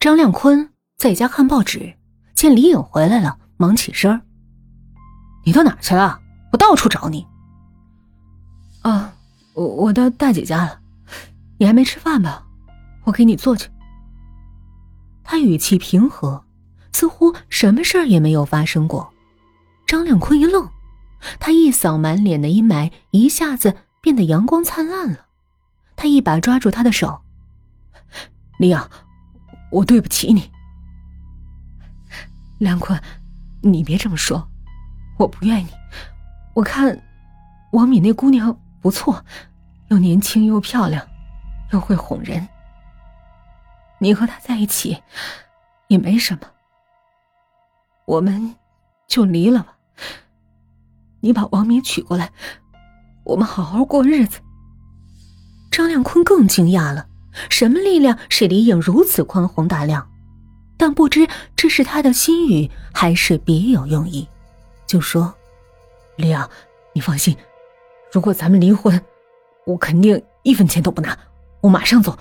张亮坤在家看报纸，见李颖回来了，忙起身：“你到哪去了？我到处找你。”“啊，我我到大姐家了。你还没吃饭吧？我给你做去。”他语气平和，似乎什么事儿也没有发生过。张亮坤一愣，他一扫满脸的阴霾，一下子变得阳光灿烂了。他一把抓住他的手：“李颖。”我对不起你，梁坤，你别这么说，我不怨你。我看王敏那姑娘不错，又年轻又漂亮，又会哄人。你和她在一起也没什么，我们就离了吧。你把王敏娶过来，我们好好过日子。张亮坤更惊讶了。什么力量使李颖如此宽宏大量？但不知这是他的心语，还是别有用意。就说：“李颖，你放心，如果咱们离婚，我肯定一分钱都不拿，我马上走，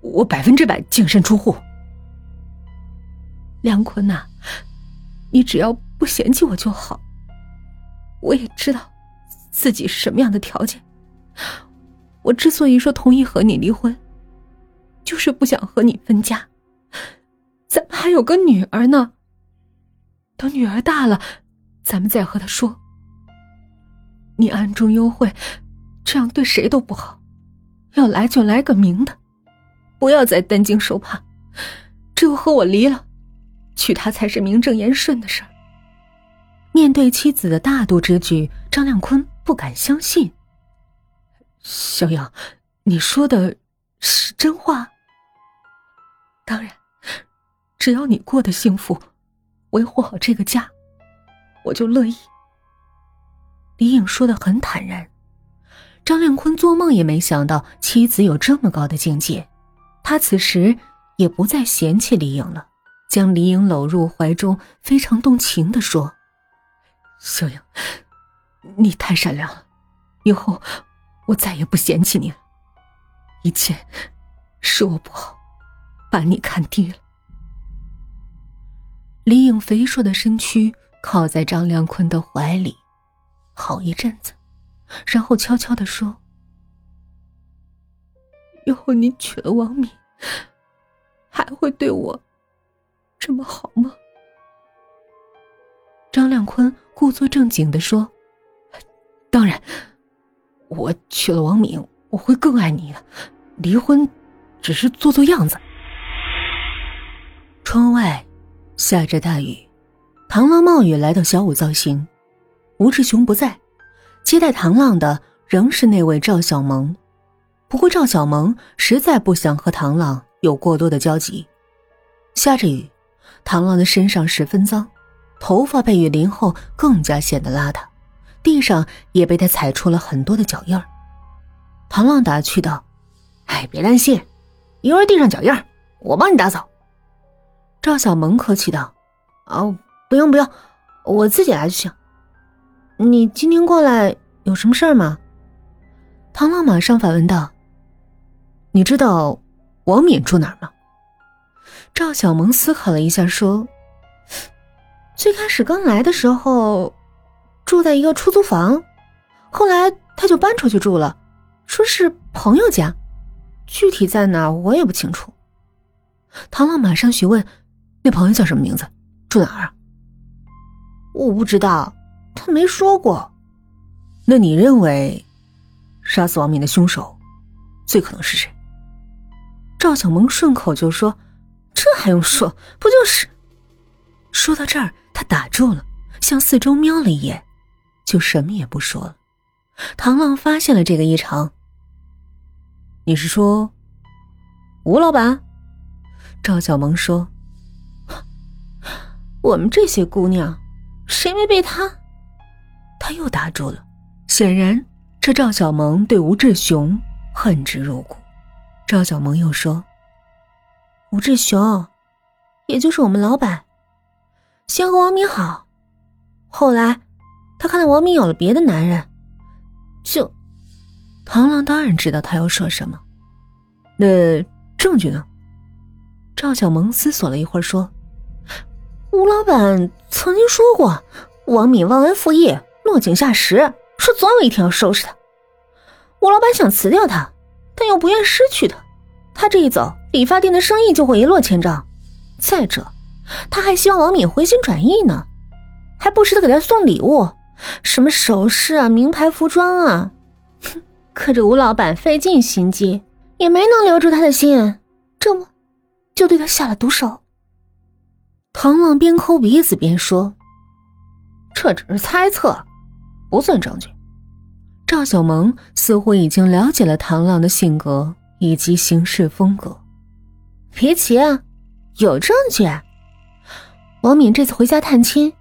我百分之百净身出户。”梁坤呐，你只要不嫌弃我就好。我也知道自己是什么样的条件。我之所以说同意和你离婚。就是不想和你分家，咱们还有个女儿呢。等女儿大了，咱们再和她说。你暗中幽会，这样对谁都不好。要来就来个明的，不要再担惊受怕。只有和我离了，娶她才是名正言顺的事儿。面对妻子的大度之举，张亮坤不敢相信。小杨，你说的是真话？当然，只要你过得幸福，维护好这个家，我就乐意。李颖说的很坦然，张亮坤做梦也没想到妻子有这么高的境界。他此时也不再嫌弃李颖了，将李颖搂入怀中，非常动情的说：“小颖，你太善良了，以后我再也不嫌弃你了。一切是我不好。”把你看低了。李颖肥硕的身躯靠在张亮坤的怀里，好一阵子，然后悄悄的说：“以后你娶了王敏，还会对我这么好吗？”张亮坤故作正经的说：“当然，我娶了王敏，我会更爱你的。离婚，只是做做样子。”窗外下着大雨，唐浪冒雨来到小五造型，吴志雄不在，接待唐浪的仍是那位赵小萌。不过赵小萌实在不想和唐浪有过多的交集。下着雨，唐浪的身上十分脏，头发被雨淋后更加显得邋遢，地上也被他踩出了很多的脚印儿。唐浪打趣道：“哎，别担心，一会儿地上脚印儿，我帮你打扫。”赵小萌客气道：“哦，不用不用，我自己来就行。你今天过来有什么事儿吗？”唐浪马上反问道：“你知道王敏住哪儿吗？”赵小萌思考了一下，说：“最开始刚来的时候住在一个出租房，后来他就搬出去住了，说是朋友家，具体在哪我也不清楚。”唐浪马上询问。那朋友叫什么名字？住哪儿啊？我不知道，他没说过。那你认为，杀死王敏的凶手，最可能是谁？赵小萌顺口就说：“这还用说？不就是？”说到这儿，他打住了，向四周瞄了一眼，就什么也不说了。唐浪发现了这个异常。你是说，吴老板？赵小萌说。我们这些姑娘，谁没被他？他又打住了。显然，这赵小萌对吴志雄恨之入骨。赵小萌又说：“吴志雄，也就是我们老板，先和王敏好，后来他看到王敏有了别的男人，就……”唐浪当然知道他要说什么。那证据呢？赵小萌思索了一会儿，说：“吴老板曾经说过，王敏忘恩负义，落井下石，说总有一天要收拾他。吴老板想辞掉他，但又不愿失去他。他这一走，理发店的生意就会一落千丈。再者，他还希望王敏回心转意呢，还不时的给他送礼物，什么首饰啊、名牌服装啊。哼，可这吴老板费尽心机，也没能留住他的心，这不。”就对他下了毒手。唐浪边抠鼻子边说：“这只是猜测，不算证据。”赵小萌似乎已经了解了唐浪的性格以及行事风格。别急啊，有证据。王敏这次回家探亲，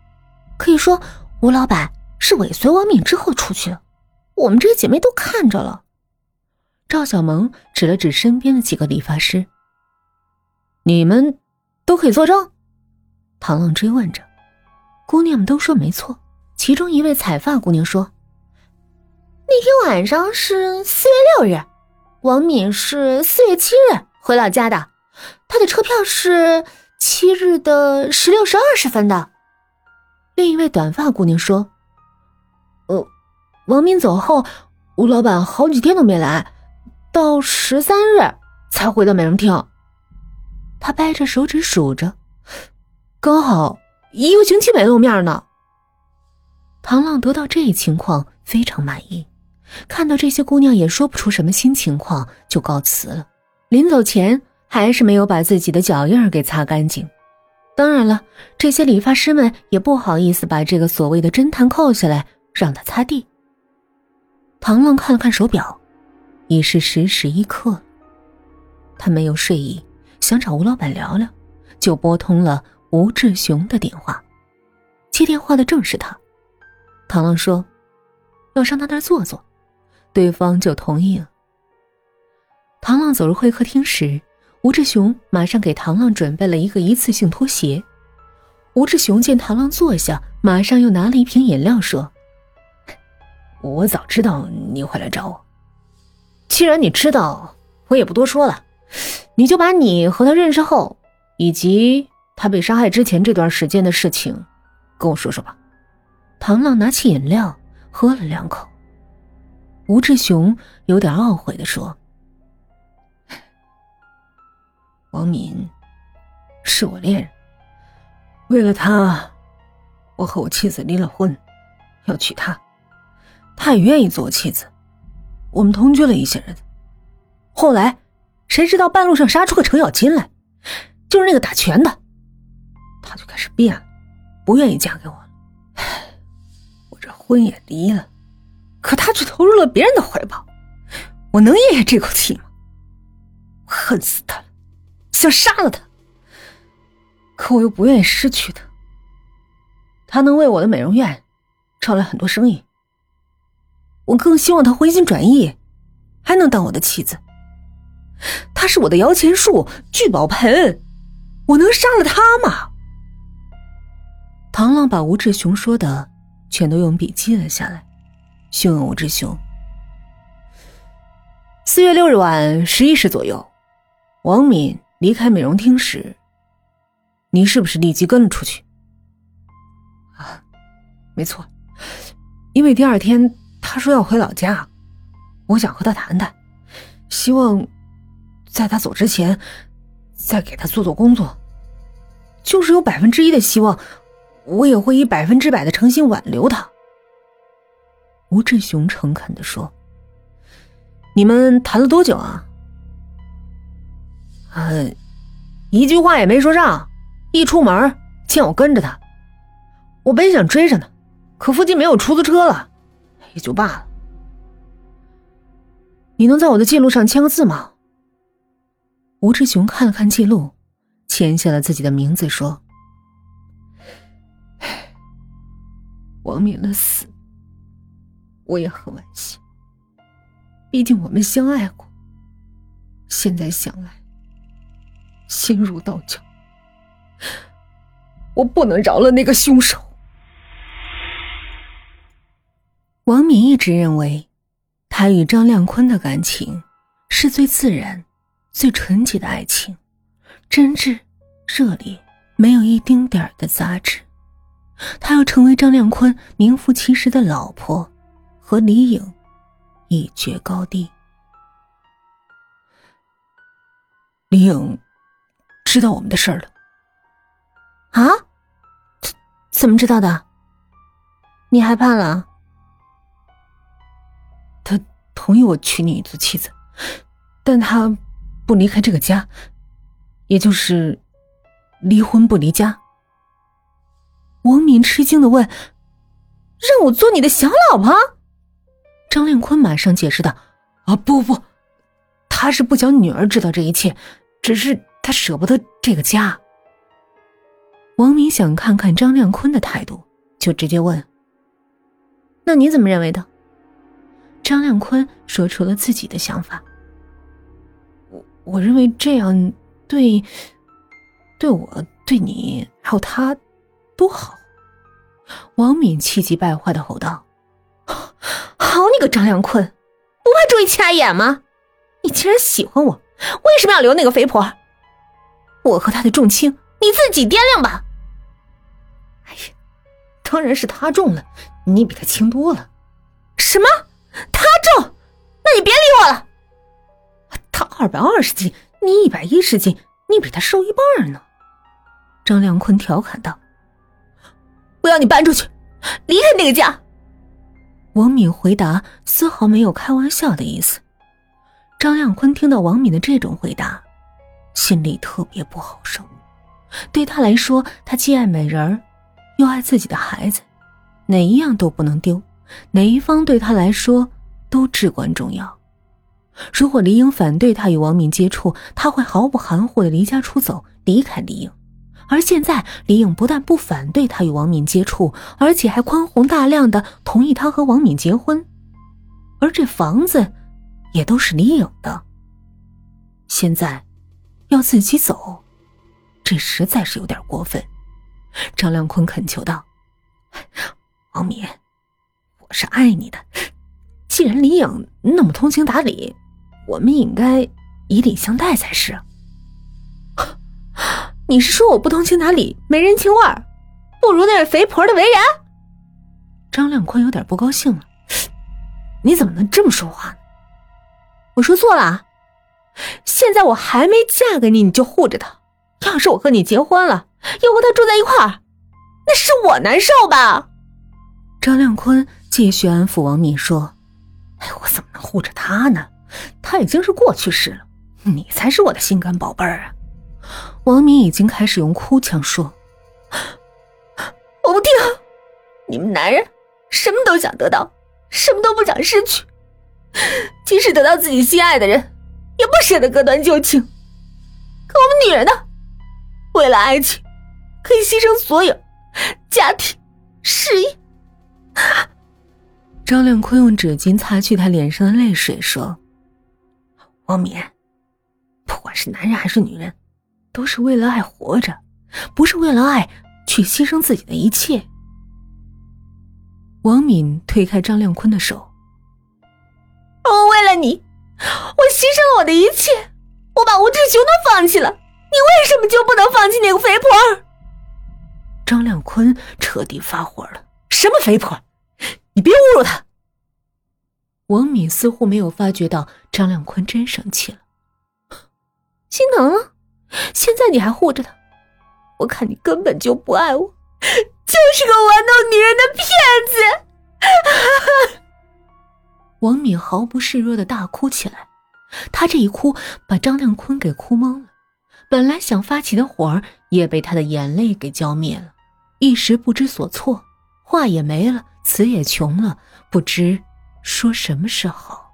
可以说吴老板是尾随王敏之后出去的，我们这些姐妹都看着了。赵小萌指了指身边的几个理发师。你们都可以作证，唐浪追问着。姑娘们都说没错。其中一位彩发姑娘说：“那天晚上是四月六日，王敏是四月七日回老家的，他的车票是七日的十六时二十分的。”另一位短发姑娘说：“呃，王敏走后，吴老板好几天都没来，到十三日才回到美容厅。”他掰着手指数着，刚好一个星期没露面呢。唐浪得到这一情况非常满意，看到这些姑娘也说不出什么新情况，就告辞了。临走前还是没有把自己的脚印给擦干净。当然了，这些理发师们也不好意思把这个所谓的侦探扣下来让他擦地。唐浪看了看手表，已是十时一刻，他没有睡意。想找吴老板聊聊，就拨通了吴志雄的电话。接电话的正是他。唐浪说：“要上他那儿坐坐。”对方就同意了。唐浪走入会客厅时，吴志雄马上给唐浪准备了一个一次性拖鞋。吴志雄见唐浪坐下，马上又拿了一瓶饮料，说：“我早知道你会来找我。既然你知道，我也不多说了。”你就把你和他认识后，以及他被杀害之前这段时间的事情，跟我说说吧。唐浪拿起饮料喝了两口。吴志雄有点懊悔的说：“王敏是我恋人，为了他，我和我妻子离了婚，要娶她，她也愿意做我妻子，我们同居了一些日子，后来。”谁知道半路上杀出个程咬金来，就是那个打拳的，他就开始变了，不愿意嫁给我了。我这婚也离了，可他却投入了别人的怀抱，我能咽下这口气吗？我恨死他了，想杀了他，可我又不愿意失去他。他能为我的美容院招来很多生意，我更希望他回心转意，还能当我的妻子。他是我的摇钱树、聚宝盆，我能杀了他吗？唐浪把吴志雄说的全都用笔记了下来，询问吴志雄：四月六日晚十一时左右，王敏离开美容厅时，你是不是立即跟了出去？啊，没错，因为第二天他说要回老家，我想和他谈谈，希望。在他走之前，再给他做做工作，就是有百分之一的希望，我也会以百分之百的诚心挽留他。吴志雄诚恳的说：“你们谈了多久啊？”“嗯，一句话也没说上，一出门见我跟着他，我本想追上他，可附近没有出租车了，也就罢了。你能在我的记录上签个字吗？”吴志雄看了看记录，签下了自己的名字，说：“王敏的死，我也很惋惜。毕竟我们相爱过。现在想来，心如刀绞。我不能饶了那个凶手。”王敏一直认为，他与张亮坤的感情是最自然。最纯洁的爱情，真挚、热烈，没有一丁点儿的杂质。他要成为张亮坤名副其实的老婆，和李颖一决高低。李颖知道我们的事儿了。啊？怎怎么知道的？你害怕了？他同意我娶你做妻子，但他不离开这个家，也就是离婚不离家。王敏吃惊的问：“让我做你的小老婆？”张亮坤马上解释道：“啊，不不，他是不想女儿知道这一切，只是他舍不得这个家。”王敏想看看张亮坤的态度，就直接问：“那你怎么认为的？”张亮坤说出了自己的想法：“我我认为这样对，对我对你还有他，多好。”王敏气急败坏的吼道：“好你个张良坤，不怕注意掐眼吗？你既然喜欢我，为什么要留那个肥婆？我和他的重轻，你自己掂量吧。”哎呀，当然是他重了，你比他轻多了。什么？他重？那你别理我了。他二百二十斤，你一百一十斤，你比他瘦一半呢。张良坤调侃道。我要你搬出去，离开那个家。王敏回答丝毫没有开玩笑的意思。张亮坤听到王敏的这种回答，心里特别不好受。对他来说，他既爱美人又爱自己的孩子，哪一样都不能丢，哪一方对他来说都至关重要。如果李颖反对他与王敏接触，他会毫不含糊的离家出走，离开李颖。而现在，李颖不但不反对他与王敏接触，而且还宽宏大量的同意他和王敏结婚，而这房子也都是李颖的。现在要自己走，这实在是有点过分。张亮坤恳求道：“王敏，我是爱你的，既然李颖那么通情达理，我们应该以礼相待才是。” 你是说我不通情达理、没人情味儿，不如那位肥婆的为人？张亮坤有点不高兴了。你怎么能这么说话呢？我说错了。现在我还没嫁给你，你就护着他。要是我和你结婚了，又和他住在一块儿，那是我难受吧？张亮坤继续安抚王敏说：“哎，我怎么能护着他呢？他已经是过去式了，你才是我的心肝宝贝儿啊！”王敏已经开始用哭腔说：“我不听，你们男人什么都想得到，什么都不想失去。即使得到自己心爱的人，也不舍得割断旧情。可我们女人呢？为了爱情，可以牺牲所有，家庭、事业。”张亮坤用纸巾擦去他脸上的泪水，说：“王敏，不管是男人还是女人。”都是为了爱活着，不是为了爱去牺牲自己的一切。王敏推开张亮坤的手。我为了你，我牺牲了我的一切，我把吴志雄都放弃了，你为什么就不能放弃那个肥婆？张亮坤彻底发火了。什么肥婆？你别侮辱她！王敏似乎没有发觉到张亮坤真生气了，心疼了。你还护着他，我看你根本就不爱我，就是个玩弄女人的骗子！王敏毫不示弱的大哭起来，他这一哭把张亮坤给哭懵了，本来想发起的火儿也被他的眼泪给浇灭了，一时不知所措，话也没了，词也穷了，不知说什么是好。